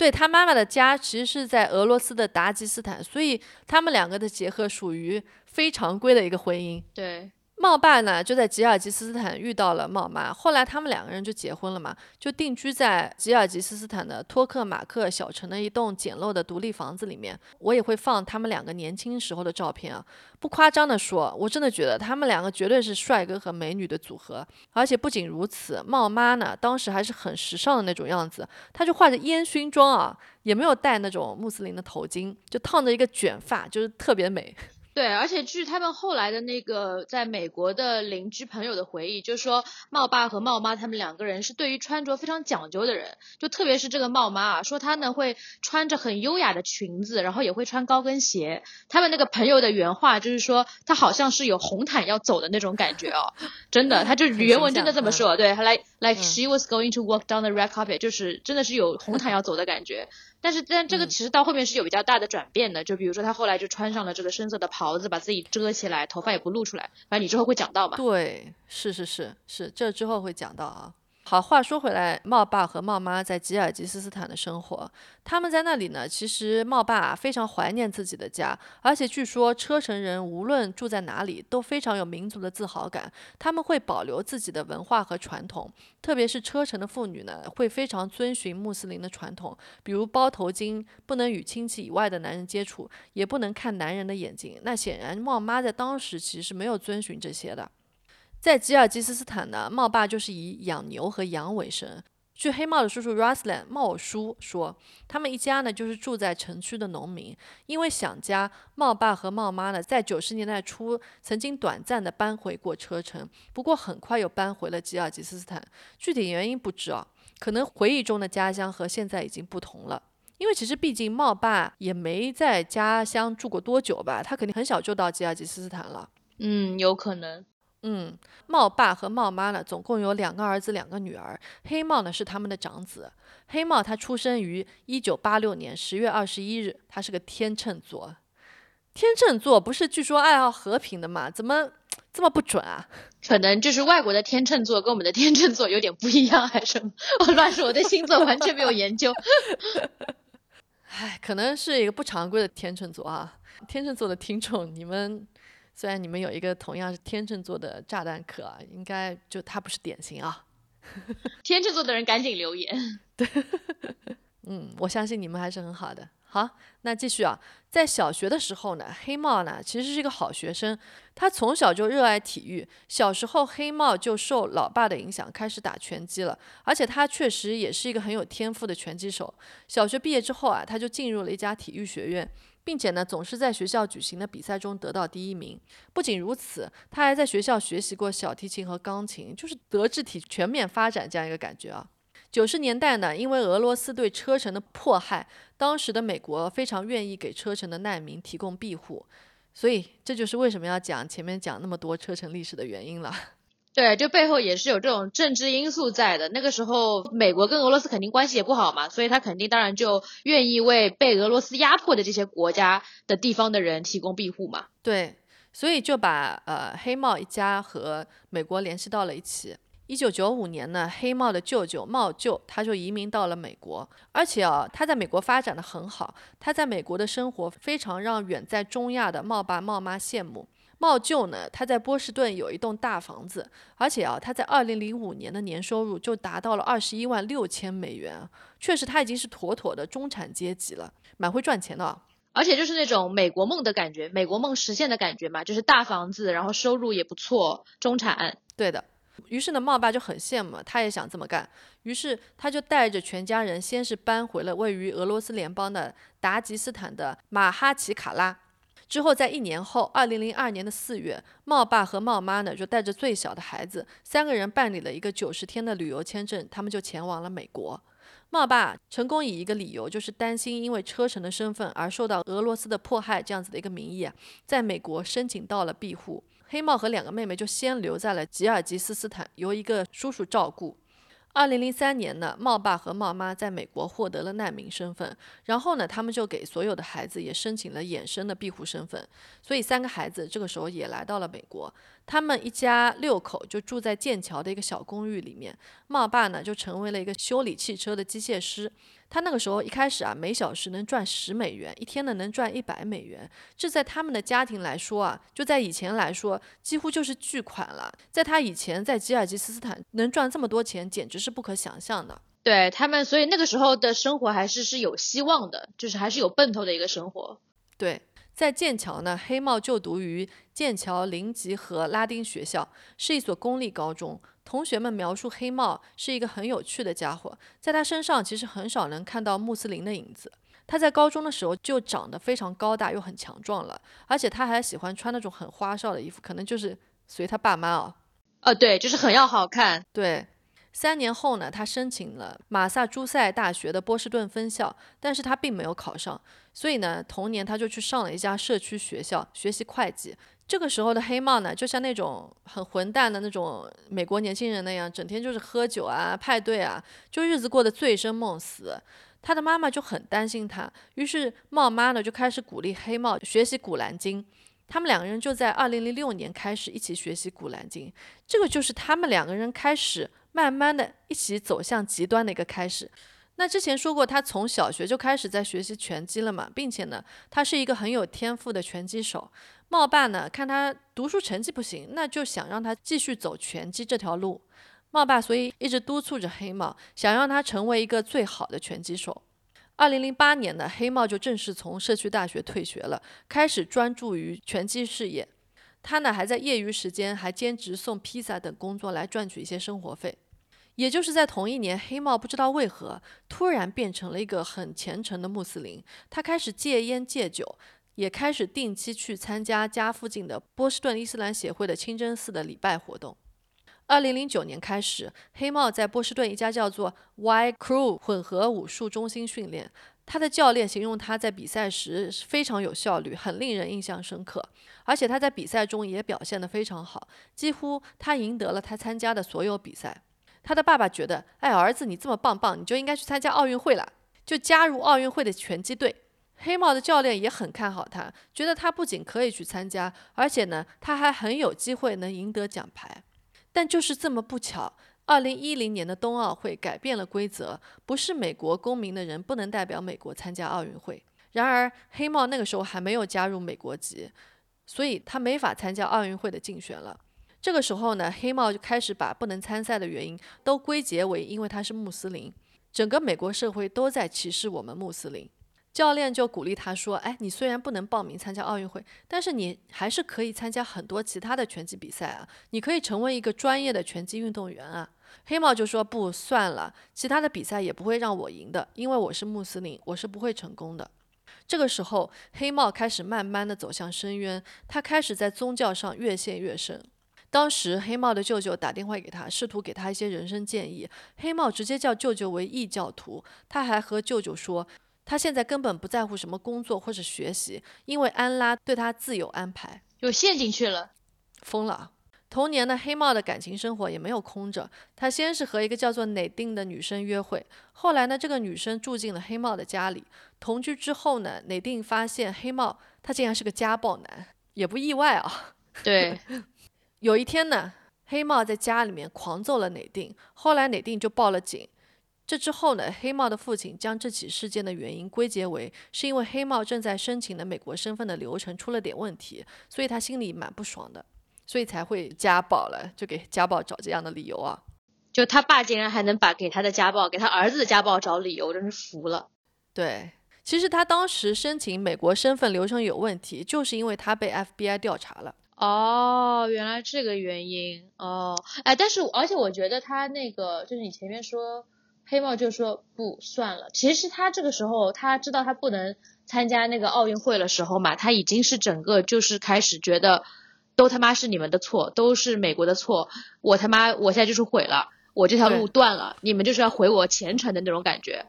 对他妈妈的家其实是在俄罗斯的达吉斯坦，所以他们两个的结合属于非常规的一个婚姻。对。茂爸呢，就在吉尔吉斯斯坦遇到了茂妈，后来他们两个人就结婚了嘛，就定居在吉尔吉斯斯坦的托克马克小城的一栋简陋的独立房子里面。我也会放他们两个年轻时候的照片啊，不夸张的说，我真的觉得他们两个绝对是帅哥和美女的组合。而且不仅如此，茂妈呢，当时还是很时尚的那种样子，她就化着烟熏妆啊，也没有戴那种穆斯林的头巾，就烫着一个卷发，就是特别美。对，而且据他们后来的那个在美国的邻居朋友的回忆，就是说茂爸和茂妈他们两个人是对于穿着非常讲究的人，就特别是这个茂妈啊，说她呢会穿着很优雅的裙子，然后也会穿高跟鞋。他们那个朋友的原话就是说，她好像是有红毯要走的那种感觉哦，真的，他就原文真的这么说，对，来 like she was going to walk down the red carpet，就是真的是有红毯要走的感觉。但是，但这个其实到后面是有比较大的转变的，就比如说他后来就穿上了这个深色的袍子，把自己遮起来，头发也不露出来。反正你之后会讲到嘛。对，是是是是，这之后会讲到啊。好，话说回来，茂爸和茂妈在吉尔吉斯斯坦的生活，他们在那里呢。其实茂爸非常怀念自己的家，而且据说车臣人无论住在哪里都非常有民族的自豪感，他们会保留自己的文化和传统。特别是车臣的妇女呢，会非常遵循穆斯林的传统，比如包头巾，不能与亲戚以外的男人接触，也不能看男人的眼睛。那显然茂妈在当时其实是没有遵循这些的。在吉尔吉斯斯坦呢，茂爸就是以养牛和羊为生。据黑帽的叔叔 Ruslan 茂叔说，他们一家呢就是住在城区的农民。因为想家，茂爸和茂妈呢在九十年代初曾经短暂的搬回过车城，不过很快又搬回了吉尔吉斯斯坦。具体原因不知啊，可能回忆中的家乡和现在已经不同了。因为其实毕竟茂爸也没在家乡住过多久吧，他肯定很小就到吉尔吉斯斯坦了。嗯，有可能。嗯，茂爸和茂妈呢，总共有两个儿子，两个女儿。黑茂呢是他们的长子。黑茂他出生于一九八六年十月二十一日，他是个天秤座。天秤座不是据说爱好和平的吗？怎么这么不准啊？可能就是外国的天秤座跟我们的天秤座有点不一样，还是我乱说？我对星座完全没有研究。唉，可能是一个不常规的天秤座啊。天秤座的听众，你们。虽然你们有一个同样是天秤座的炸弹客，应该就他不是典型啊。天秤座的人赶紧留言。对，嗯，我相信你们还是很好的。好，那继续啊，在小学的时候呢，黑帽呢其实是一个好学生，他从小就热爱体育。小时候黑帽就受老爸的影响开始打拳击了，而且他确实也是一个很有天赋的拳击手。小学毕业之后啊，他就进入了一家体育学院。并且呢，总是在学校举行的比赛中得到第一名。不仅如此，他还在学校学习过小提琴和钢琴，就是德智体全面发展这样一个感觉啊。九十年代呢，因为俄罗斯对车臣的迫害，当时的美国非常愿意给车臣的难民提供庇护，所以这就是为什么要讲前面讲那么多车臣历史的原因了。对，就背后也是有这种政治因素在的。那个时候，美国跟俄罗斯肯定关系也不好嘛，所以他肯定当然就愿意为被俄罗斯压迫的这些国家的地方的人提供庇护嘛。对，所以就把呃黑帽一家和美国联系到了一起。一九九五年呢，黑帽的舅舅茂舅他就移民到了美国，而且啊他在美国发展的很好，他在美国的生活非常让远在中亚的茂爸茂妈羡慕。茂舅呢，他在波士顿有一栋大房子，而且啊，他在二零零五年的年收入就达到了二十一万六千美元，确实他已经是妥妥的中产阶级了，蛮会赚钱的。而且就是那种美国梦的感觉，美国梦实现的感觉嘛，就是大房子，然后收入也不错，中产。对的。于是呢，茂爸就很羡慕，他也想这么干，于是他就带着全家人，先是搬回了位于俄罗斯联邦的达吉斯坦的马哈奇卡拉。之后，在一年后，二零零二年的四月，茂爸和茂妈呢就带着最小的孩子，三个人办理了一个九十天的旅游签证，他们就前往了美国。茂爸成功以一个理由，就是担心因为车臣的身份而受到俄罗斯的迫害这样子的一个名义，在美国申请到了庇护。黑帽和两个妹妹就先留在了吉尔吉斯斯坦，由一个叔叔照顾。二零零三年呢，茂爸和茂妈在美国获得了难民身份，然后呢，他们就给所有的孩子也申请了衍生的庇护身份，所以三个孩子这个时候也来到了美国。他们一家六口就住在剑桥的一个小公寓里面，茂爸呢就成为了一个修理汽车的机械师。他那个时候一开始啊，每小时能赚十美元，一天呢能赚一百美元，这在他们的家庭来说啊，就在以前来说几乎就是巨款了。在他以前在吉尔吉斯斯坦能赚这么多钱，简直是不可想象的。对他们，所以那个时候的生活还是是有希望的，就是还是有奔头的一个生活。对，在剑桥呢，黑帽就读于剑桥林吉和拉丁学校，是一所公立高中。同学们描述黑帽是一个很有趣的家伙，在他身上其实很少能看到穆斯林的影子。他在高中的时候就长得非常高大又很强壮了，而且他还喜欢穿那种很花哨的衣服，可能就是随他爸妈啊。呃，对，就是很要好看。对，三年后呢，他申请了马萨诸塞大学的波士顿分校，但是他并没有考上，所以呢，同年他就去上了一家社区学校学习会计。这个时候的黑帽呢，就像那种很混蛋的那种美国年轻人那样，整天就是喝酒啊、派对啊，就日子过得醉生梦死。他的妈妈就很担心他，于是帽妈呢就开始鼓励黑帽学习《古兰经》。他们两个人就在二零零六年开始一起学习《古兰经》，这个就是他们两个人开始慢慢的一起走向极端的一个开始。那之前说过，他从小学就开始在学习拳击了嘛，并且呢，他是一个很有天赋的拳击手。茂爸呢，看他读书成绩不行，那就想让他继续走拳击这条路。茂爸所以一直督促着黑帽，想让他成为一个最好的拳击手。二零零八年呢，黑帽就正式从社区大学退学了，开始专注于拳击事业。他呢，还在业余时间还兼职送披萨等工作来赚取一些生活费。也就是在同一年，黑帽不知道为何突然变成了一个很虔诚的穆斯林，他开始戒烟戒酒。也开始定期去参加家附近的波士顿伊斯兰协会的清真寺的礼拜活动。二零零九年开始，黑帽在波士顿一家叫做 Y Crew 混合武术中心训练。他的教练形容他在比赛时非常有效率，很令人印象深刻。而且他在比赛中也表现得非常好，几乎他赢得了他参加的所有比赛。他的爸爸觉得，哎，儿子你这么棒棒，你就应该去参加奥运会了，就加入奥运会的拳击队。黑帽的教练也很看好他，觉得他不仅可以去参加，而且呢，他还很有机会能赢得奖牌。但就是这么不巧，二零一零年的冬奥会改变了规则，不是美国公民的人不能代表美国参加奥运会。然而，黑帽那个时候还没有加入美国籍，所以他没法参加奥运会的竞选了。这个时候呢，黑帽就开始把不能参赛的原因都归结为因为他是穆斯林，整个美国社会都在歧视我们穆斯林。教练就鼓励他说：“哎，你虽然不能报名参加奥运会，但是你还是可以参加很多其他的拳击比赛啊！你可以成为一个专业的拳击运动员啊！”黑帽就说：“不算了，其他的比赛也不会让我赢的，因为我是穆斯林，我是不会成功的。”这个时候，黑帽开始慢慢的走向深渊，他开始在宗教上越陷越深。当时，黑帽的舅舅打电话给他，试图给他一些人生建议。黑帽直接叫舅舅为异教徒，他还和舅舅说。他现在根本不在乎什么工作或者学习，因为安拉对他自有安排，有陷进去了，疯了。同年呢，黑帽的感情生活也没有空着。他先是和一个叫做内定的女生约会，后来呢，这个女生住进了黑帽的家里。同居之后呢，内定发现黑帽他竟然是个家暴男，也不意外啊。对，有一天呢，黑帽在家里面狂揍了内定，后来内定就报了警。这之后呢，黑帽的父亲将这起事件的原因归结为是因为黑帽正在申请的美国身份的流程出了点问题，所以他心里蛮不爽的，所以才会家暴了，就给家暴找这样的理由啊。就他爸竟然还能把给他的家暴、给他儿子的家暴找理由，真是服了。对，其实他当时申请美国身份流程有问题，就是因为他被 FBI 调查了。哦，原来这个原因哦，哎，但是而且我觉得他那个就是你前面说。黑帽就说不算了。其实他这个时候他知道他不能参加那个奥运会的时候嘛，他已经是整个就是开始觉得都他妈是你们的错，都是美国的错。我他妈我现在就是毁了，我这条路断了，你们就是要毁我前程的那种感觉。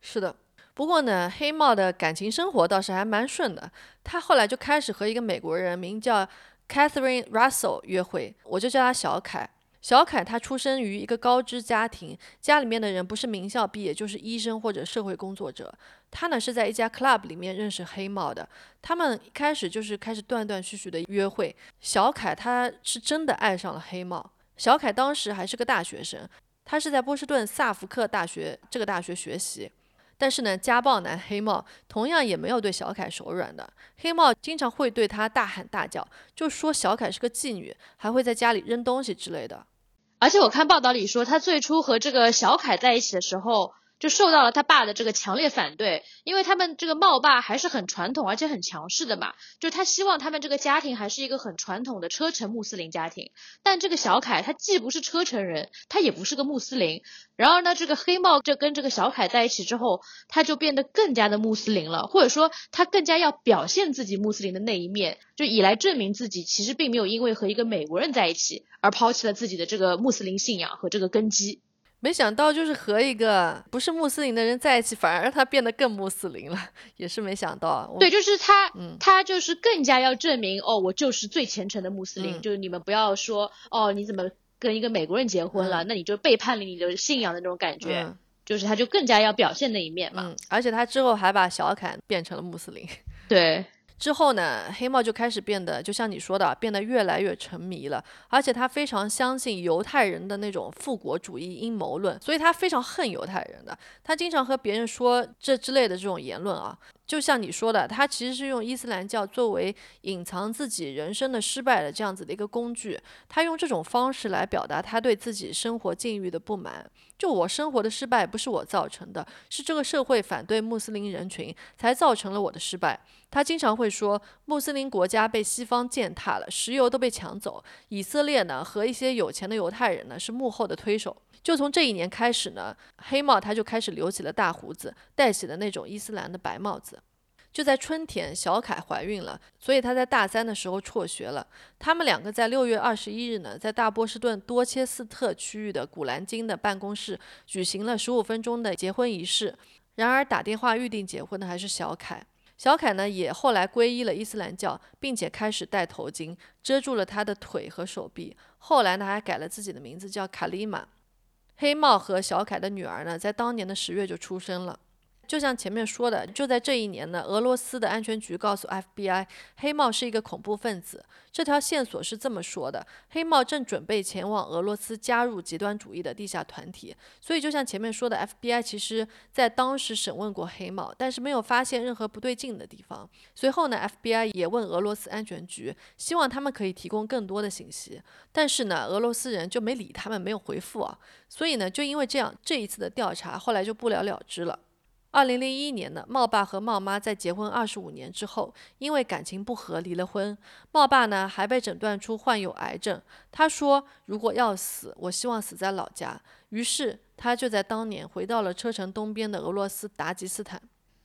是的，不过呢，黑帽的感情生活倒是还蛮顺的。他后来就开始和一个美国人名叫 Catherine Russell 约会，我就叫他小凯。小凯他出生于一个高知家庭，家里面的人不是名校毕业，就是医生或者社会工作者。他呢是在一家 club 里面认识黑帽的，他们开始就是开始断断续续的约会。小凯他是真的爱上了黑帽。小凯当时还是个大学生，他是在波士顿萨福克大学这个大学学习。但是呢，家暴男黑帽同样也没有对小凯手软的。黑帽经常会对他大喊大叫，就说小凯是个妓女，还会在家里扔东西之类的。而且我看报道里说，他最初和这个小凯在一起的时候，就受到了他爸的这个强烈反对，因为他们这个茂爸还是很传统而且很强势的嘛，就他希望他们这个家庭还是一个很传统的车臣穆斯林家庭。但这个小凯他既不是车臣人，他也不是个穆斯林。然而呢，这个黑帽就跟这个小凯在一起之后，他就变得更加的穆斯林了，或者说他更加要表现自己穆斯林的那一面，就以来证明自己其实并没有因为和一个美国人在一起。而抛弃了自己的这个穆斯林信仰和这个根基，没想到就是和一个不是穆斯林的人在一起，反而让他变得更穆斯林了，也是没想到。对，就是他，他就是更加要证明哦，我就是最虔诚的穆斯林，就是你们不要说哦，你怎么跟一个美国人结婚了，那你就背叛了你的信仰的那种感觉，就是他就更加要表现那一面嘛。而且他之后还把小凯变成了穆斯林。对。之后呢，黑帽就开始变得，就像你说的，变得越来越沉迷了。而且他非常相信犹太人的那种复国主义阴谋论，所以他非常恨犹太人的。他经常和别人说这之类的这种言论啊。就像你说的，他其实是用伊斯兰教作为隐藏自己人生的失败的这样子的一个工具。他用这种方式来表达他对自己生活境遇的不满。就我生活的失败不是我造成的，是这个社会反对穆斯林人群才造成了我的失败。他经常会说，穆斯林国家被西方践踏了，石油都被抢走。以色列呢和一些有钱的犹太人呢是幕后的推手。就从这一年开始呢，黑帽他就开始留起了大胡子，戴起了那种伊斯兰的白帽子。就在春天，小凯怀孕了，所以她在大三的时候辍学了。他们两个在六月二十一日呢，在大波士顿多切斯特区域的古兰经的办公室举行了十五分钟的结婚仪式。然而，打电话预定结婚的还是小凯。小凯呢，也后来皈依了伊斯兰教，并且开始戴头巾，遮住了他的腿和手臂。后来呢，还改了自己的名字，叫卡利玛。黑帽和小凯的女儿呢，在当年的十月就出生了。就像前面说的，就在这一年呢，俄罗斯的安全局告诉 FBI，黑帽是一个恐怖分子。这条线索是这么说的：黑帽正准备前往俄罗斯加入极端主义的地下团体。所以，就像前面说的，FBI 其实在当时审问过黑帽，但是没有发现任何不对劲的地方。随后呢，FBI 也问俄罗斯安全局，希望他们可以提供更多的信息。但是呢，俄罗斯人就没理他们，没有回复啊。所以呢，就因为这样，这一次的调查后来就不了了之了。二零零一年呢，茂爸和茂妈在结婚二十五年之后，因为感情不和离了婚。茂爸呢还被诊断出患有癌症。他说：“如果要死，我希望死在老家。”于是他就在当年回到了车城东边的俄罗斯达吉斯坦。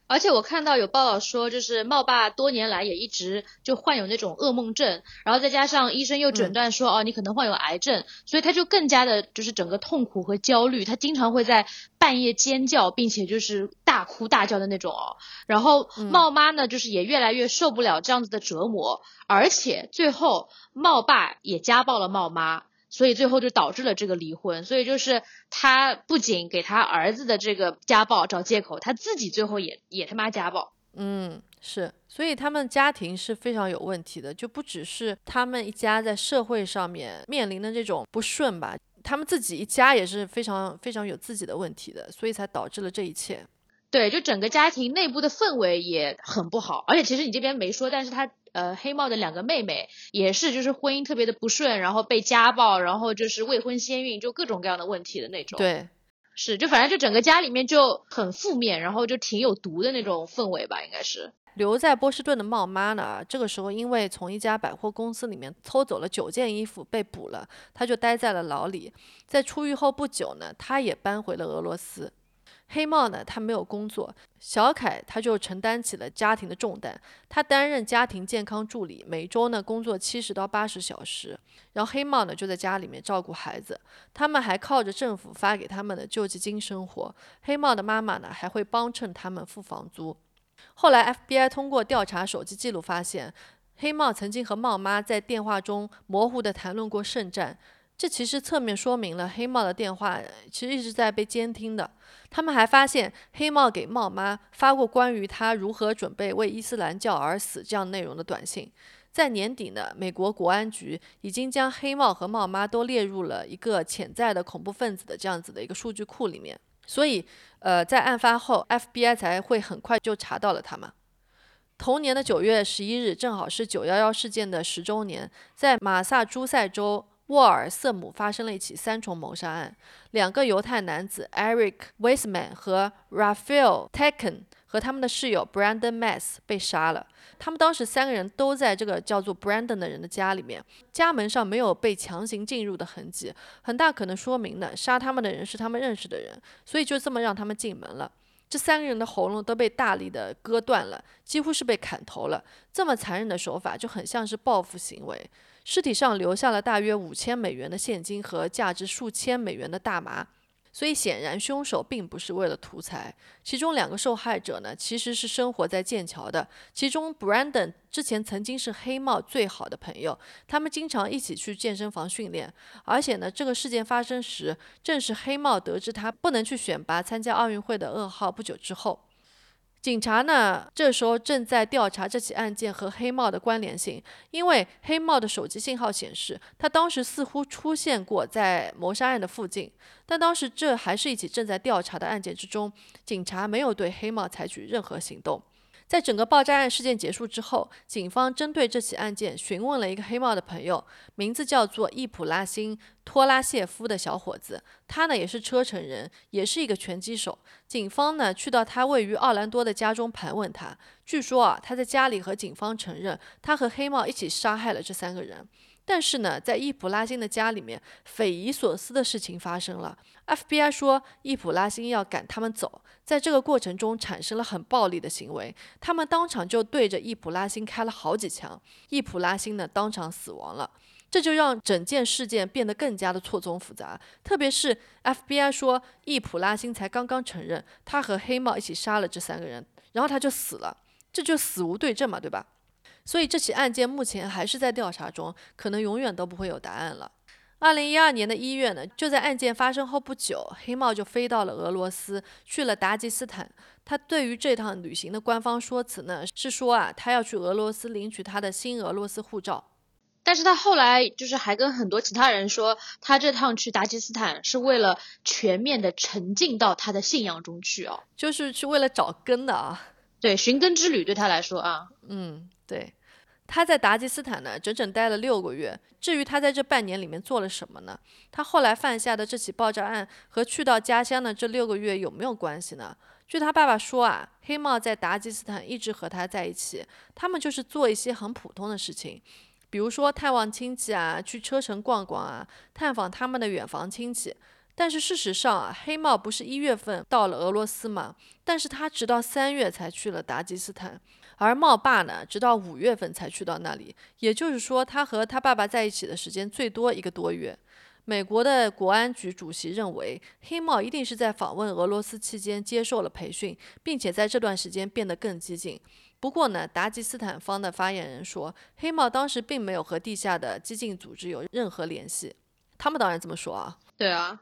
而且我看到有报道说，就是茂爸多年来也一直就患有那种噩梦症，然后再加上医生又诊断说，哦，你可能患有癌症，所以他就更加的就是整个痛苦和焦虑，他经常会在半夜尖叫，并且就是大哭大叫的那种哦。然后茂妈呢，就是也越来越受不了这样子的折磨，而且最后茂爸也家暴了茂妈。所以最后就导致了这个离婚。所以就是他不仅给他儿子的这个家暴找借口，他自己最后也也他妈家暴。嗯，是。所以他们家庭是非常有问题的，就不只是他们一家在社会上面面临的这种不顺吧，他们自己一家也是非常非常有自己的问题的，所以才导致了这一切。对，就整个家庭内部的氛围也很不好。而且其实你这边没说，但是他。呃，黑帽的两个妹妹也是，就是婚姻特别的不顺，然后被家暴，然后就是未婚先孕，就各种各样的问题的那种。对，是，就反正就整个家里面就很负面，然后就挺有毒的那种氛围吧，应该是。留在波士顿的茂妈呢，这个时候因为从一家百货公司里面偷走了九件衣服被捕了，她就待在了牢里。在出狱后不久呢，她也搬回了俄罗斯。黑帽呢，他没有工作，小凯他就承担起了家庭的重担。他担任家庭健康助理，每周呢工作七十到八十小时。然后黑帽呢就在家里面照顾孩子，他们还靠着政府发给他们的救济金生活。黑帽的妈妈呢还会帮衬他们付房租。后来 FBI 通过调查手机记录发现，黑帽曾经和帽妈在电话中模糊的谈论过圣战。这其实侧面说明了黑帽的电话其实一直在被监听的。他们还发现黑帽给帽妈发过关于他如何准备为伊斯兰教而死这样内容的短信。在年底呢，美国国安局已经将黑帽和帽妈都列入了一个潜在的恐怖分子的这样子的一个数据库里面。所以，呃，在案发后，FBI 才会很快就查到了他们。同年的九月十一日，正好是九幺幺事件的十周年，在马萨诸塞州。沃尔瑟姆发生了一起三重谋杀案，两个犹太男子 Eric Weisman 和 Raphael Tekken 和他们的室友 Brandon Mass 被杀了。他们当时三个人都在这个叫做 Brandon 的人的家里面，家门上没有被强行进入的痕迹，很大可能说明呢，杀他们的人是他们认识的人，所以就这么让他们进门了。这三个人的喉咙都被大力的割断了，几乎是被砍头了。这么残忍的手法就很像是报复行为。尸体上留下了大约五千美元的现金和价值数千美元的大麻，所以显然凶手并不是为了图财。其中两个受害者呢，其实是生活在剑桥的，其中 Brandon 之前曾经是黑帽最好的朋友，他们经常一起去健身房训练。而且呢，这个事件发生时，正是黑帽得知他不能去选拔参加奥运会的噩耗不久之后。警察呢，这时候正在调查这起案件和黑帽的关联性，因为黑帽的手机信号显示，他当时似乎出现过在谋杀案的附近，但当时这还是一起正在调查的案件之中，警察没有对黑帽采取任何行动。在整个爆炸案事件结束之后，警方针对这起案件询问了一个黑帽的朋友，名字叫做伊普拉辛·托拉谢夫的小伙子。他呢也是车臣人，也是一个拳击手。警方呢去到他位于奥兰多的家中盘问他，据说啊他在家里和警方承认，他和黑帽一起杀害了这三个人。但是呢，在易卜拉欣的家里面，匪夷所思的事情发生了。FBI 说，易卜拉欣要赶他们走，在这个过程中产生了很暴力的行为，他们当场就对着易卜拉欣开了好几枪，易卜拉欣呢当场死亡了。这就让整件事件变得更加的错综复杂。特别是 FBI 说，易卜拉欣才刚刚承认他和黑帽一起杀了这三个人，然后他就死了，这就死无对证嘛，对吧？所以这起案件目前还是在调查中，可能永远都不会有答案了。二零一二年的一月呢，就在案件发生后不久，黑帽就飞到了俄罗斯，去了达吉斯坦。他对于这趟旅行的官方说辞呢，是说啊，他要去俄罗斯领取他的新俄罗斯护照。但是他后来就是还跟很多其他人说，他这趟去达吉斯坦是为了全面的沉浸到他的信仰中去哦，就是去为了找根的啊。对，寻根之旅对他来说啊，嗯。对，他在达吉斯坦呢，整整待了六个月。至于他在这半年里面做了什么呢？他后来犯下的这起爆炸案和去到家乡的这六个月有没有关系呢？据他爸爸说啊，黑帽在达吉斯坦一直和他在一起，他们就是做一些很普通的事情，比如说探望亲戚啊，去车城逛逛啊，探访他们的远房亲戚。但是事实上啊，黑帽不是一月份到了俄罗斯吗？但是他直到三月才去了达吉斯坦。而茂爸呢，直到五月份才去到那里，也就是说，他和他爸爸在一起的时间最多一个多月。美国的国安局主席认为，黑帽一定是在访问俄罗斯期间接受了培训，并且在这段时间变得更激进。不过呢，达吉斯坦方的发言人说，黑帽当时并没有和地下的激进组织有任何联系。他们当然这么说啊。对啊。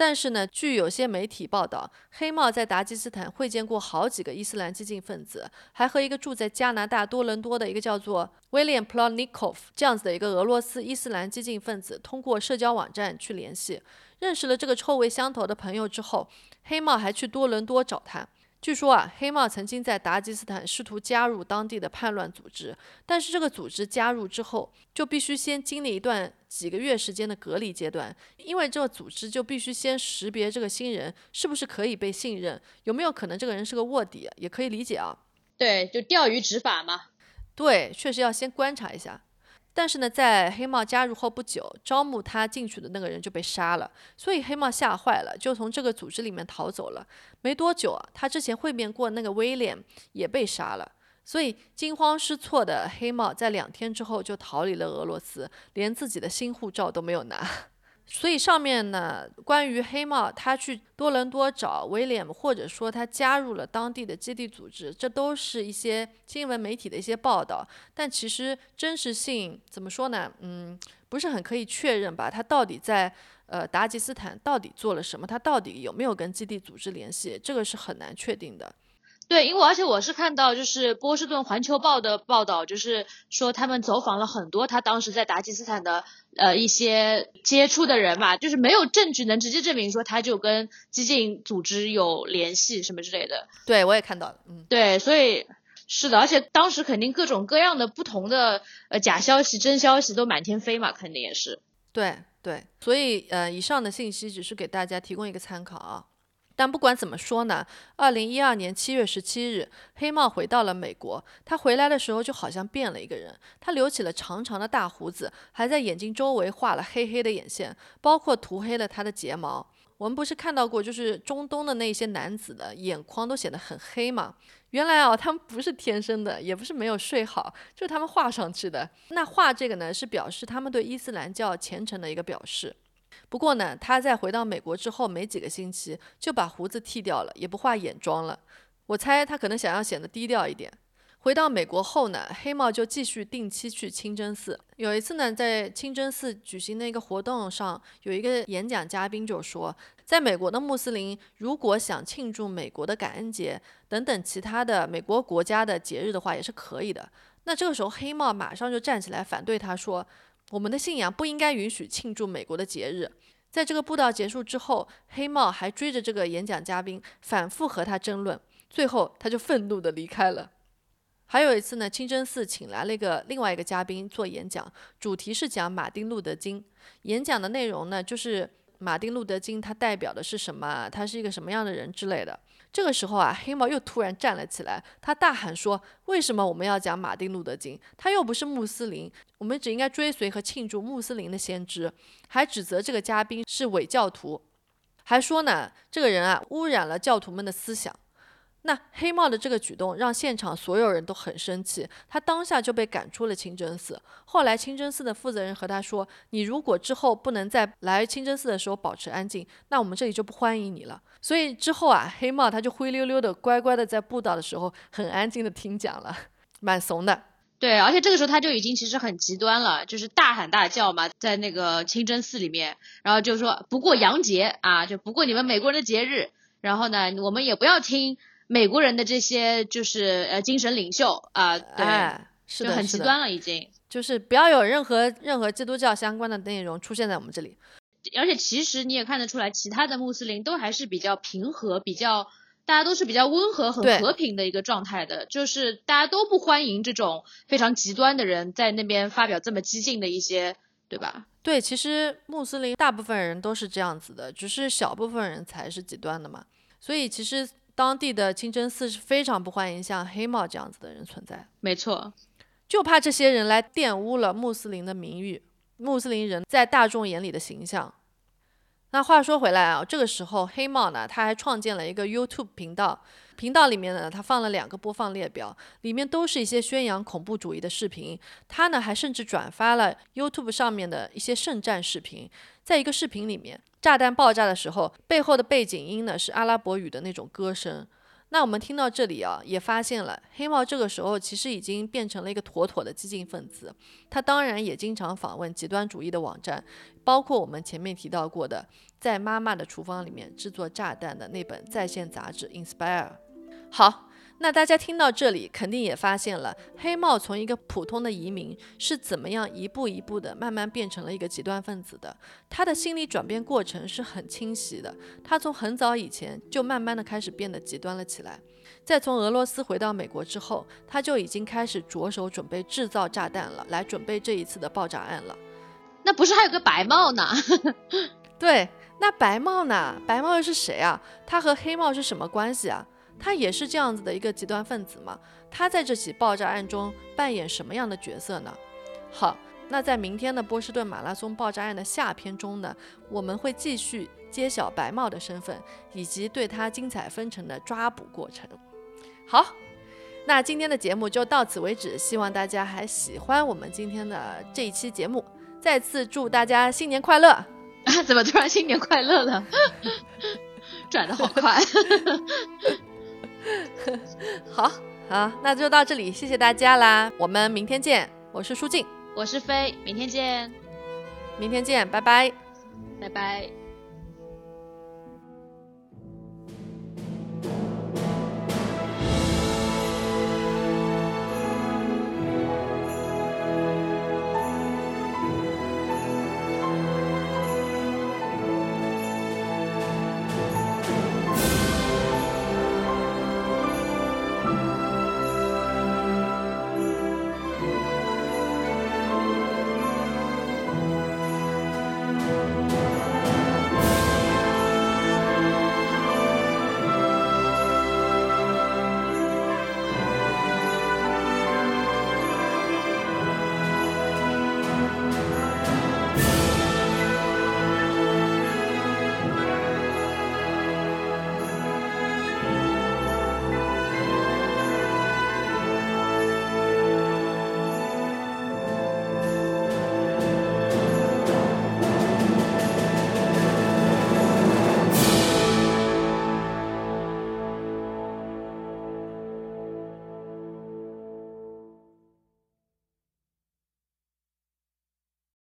但是呢，据有些媒体报道，黑帽在达吉斯坦会见过好几个伊斯兰激进分子，还和一个住在加拿大多伦多的一个叫做 William Plonnikov 这样子的一个俄罗斯伊斯兰激进分子通过社交网站去联系，认识了这个臭味相投的朋友之后，黑帽还去多伦多找他。据说啊，黑帽曾经在达吉斯坦试图加入当地的叛乱组织，但是这个组织加入之后，就必须先经历一段几个月时间的隔离阶段，因为这个组织就必须先识别这个新人是不是可以被信任，有没有可能这个人是个卧底，也可以理解啊。对，就钓鱼执法嘛。对，确实要先观察一下。但是呢，在黑帽加入后不久，招募他进去的那个人就被杀了，所以黑帽吓坏了，就从这个组织里面逃走了。没多久啊，他之前会面过那个威廉也被杀了，所以惊慌失措的黑帽在两天之后就逃离了俄罗斯，连自己的新护照都没有拿。所以上面呢，关于黑帽他去多伦多找威廉，或者说他加入了当地的基地组织，这都是一些新闻媒体的一些报道。但其实真实性怎么说呢？嗯，不是很可以确认吧？他到底在呃达吉斯坦到底做了什么？他到底有没有跟基地组织联系？这个是很难确定的。对，因为而且我是看到就是波士顿环球报的报道，就是说他们走访了很多他当时在达吉斯坦的呃一些接触的人嘛，就是没有证据能直接证明说他就跟激进组织有联系什么之类的。对，我也看到了，嗯，对，所以是的，而且当时肯定各种各样的不同的呃假消息、真消息都满天飞嘛，肯定也是。对对，所以呃，以上的信息只是给大家提供一个参考啊。但不管怎么说呢，二零一二年七月十七日，黑帽回到了美国。他回来的时候就好像变了一个人，他留起了长长的大胡子，还在眼睛周围画了黑黑的眼线，包括涂黑了他的睫毛。我们不是看到过，就是中东的那些男子的眼眶都显得很黑吗？原来啊，他们不是天生的，也不是没有睡好，就是他们画上去的。那画这个呢，是表示他们对伊斯兰教虔诚的一个表示。不过呢，他在回到美国之后没几个星期就把胡子剃掉了，也不化眼妆了。我猜他可能想要显得低调一点。回到美国后呢，黑帽就继续定期去清真寺。有一次呢，在清真寺举行的一个活动上，有一个演讲嘉宾就说，在美国的穆斯林如果想庆祝美国的感恩节等等其他的美国国家的节日的话，也是可以的。那这个时候，黑帽马上就站起来反对他说。我们的信仰不应该允许庆祝美国的节日。在这个布道结束之后，黑帽还追着这个演讲嘉宾，反复和他争论，最后他就愤怒地离开了。还有一次呢，清真寺请来了一个另外一个嘉宾做演讲，主题是讲马丁路德金。演讲的内容呢，就是马丁路德金他代表的是什么，他是一个什么样的人之类的。这个时候啊，黑猫又突然站了起来，他大喊说：“为什么我们要讲马丁路德金？他又不是穆斯林，我们只应该追随和庆祝穆斯林的先知。”还指责这个嘉宾是伪教徒，还说呢，这个人啊污染了教徒们的思想。那黑帽的这个举动让现场所有人都很生气，他当下就被赶出了清真寺。后来清真寺的负责人和他说：“你如果之后不能在来清真寺的时候保持安静，那我们这里就不欢迎你了。”所以之后啊，黑帽他就灰溜溜的、乖乖的在布道的时候很安静的听讲了，蛮怂的。对，而且这个时候他就已经其实很极端了，就是大喊大叫嘛，在那个清真寺里面，然后就说不过洋节啊，就不过你们美国人的节日，然后呢，我们也不要听。美国人的这些就是呃精神领袖啊，对，是的，很极端了已经，就是不要有任何任何基督教相关的内容出现在我们这里。而且其实你也看得出来，其他的穆斯林都还是比较平和，比较大家都是比较温和、很和平的一个状态的，就是大家都不欢迎这种非常极端的人在那边发表这么激进的一些，对吧？对，其实穆斯林大部分人都是这样子的，只是小部分人才是极端的嘛，所以其实。当地的清真寺是非常不欢迎像黑帽这样子的人存在，没错，就怕这些人来玷污了穆斯林的名誉，穆斯林人在大众眼里的形象。那话说回来啊，这个时候黑帽呢，他还创建了一个 YouTube 频道，频道里面呢，他放了两个播放列表，里面都是一些宣扬恐怖主义的视频。他呢，还甚至转发了 YouTube 上面的一些圣战视频，在一个视频里面。炸弹爆炸的时候，背后的背景音呢是阿拉伯语的那种歌声。那我们听到这里啊，也发现了黑帽这个时候其实已经变成了一个妥妥的激进分子。他当然也经常访问极端主义的网站，包括我们前面提到过的，在妈妈的厨房里面制作炸弹的那本在线杂志《Inspire》。好。那大家听到这里，肯定也发现了黑帽从一个普通的移民是怎么样一步一步的慢慢变成了一个极端分子的。他的心理转变过程是很清晰的。他从很早以前就慢慢的开始变得极端了起来。在从俄罗斯回到美国之后，他就已经开始着手准备制造炸弹了，来准备这一次的爆炸案了。那不是还有个白帽呢？对，那白帽呢？白帽又是谁啊？他和黑帽是什么关系啊？他也是这样子的一个极端分子吗？他在这起爆炸案中扮演什么样的角色呢？好，那在明天的波士顿马拉松爆炸案的下篇中呢，我们会继续揭晓白帽的身份，以及对他精彩纷呈的抓捕过程。好，那今天的节目就到此为止，希望大家还喜欢我们今天的这一期节目。再次祝大家新年快乐！怎么突然新年快乐了？转的好快。好好，那就到这里，谢谢大家啦，我们明天见。我是舒静，我是飞，明天见。明天见，拜拜，拜拜。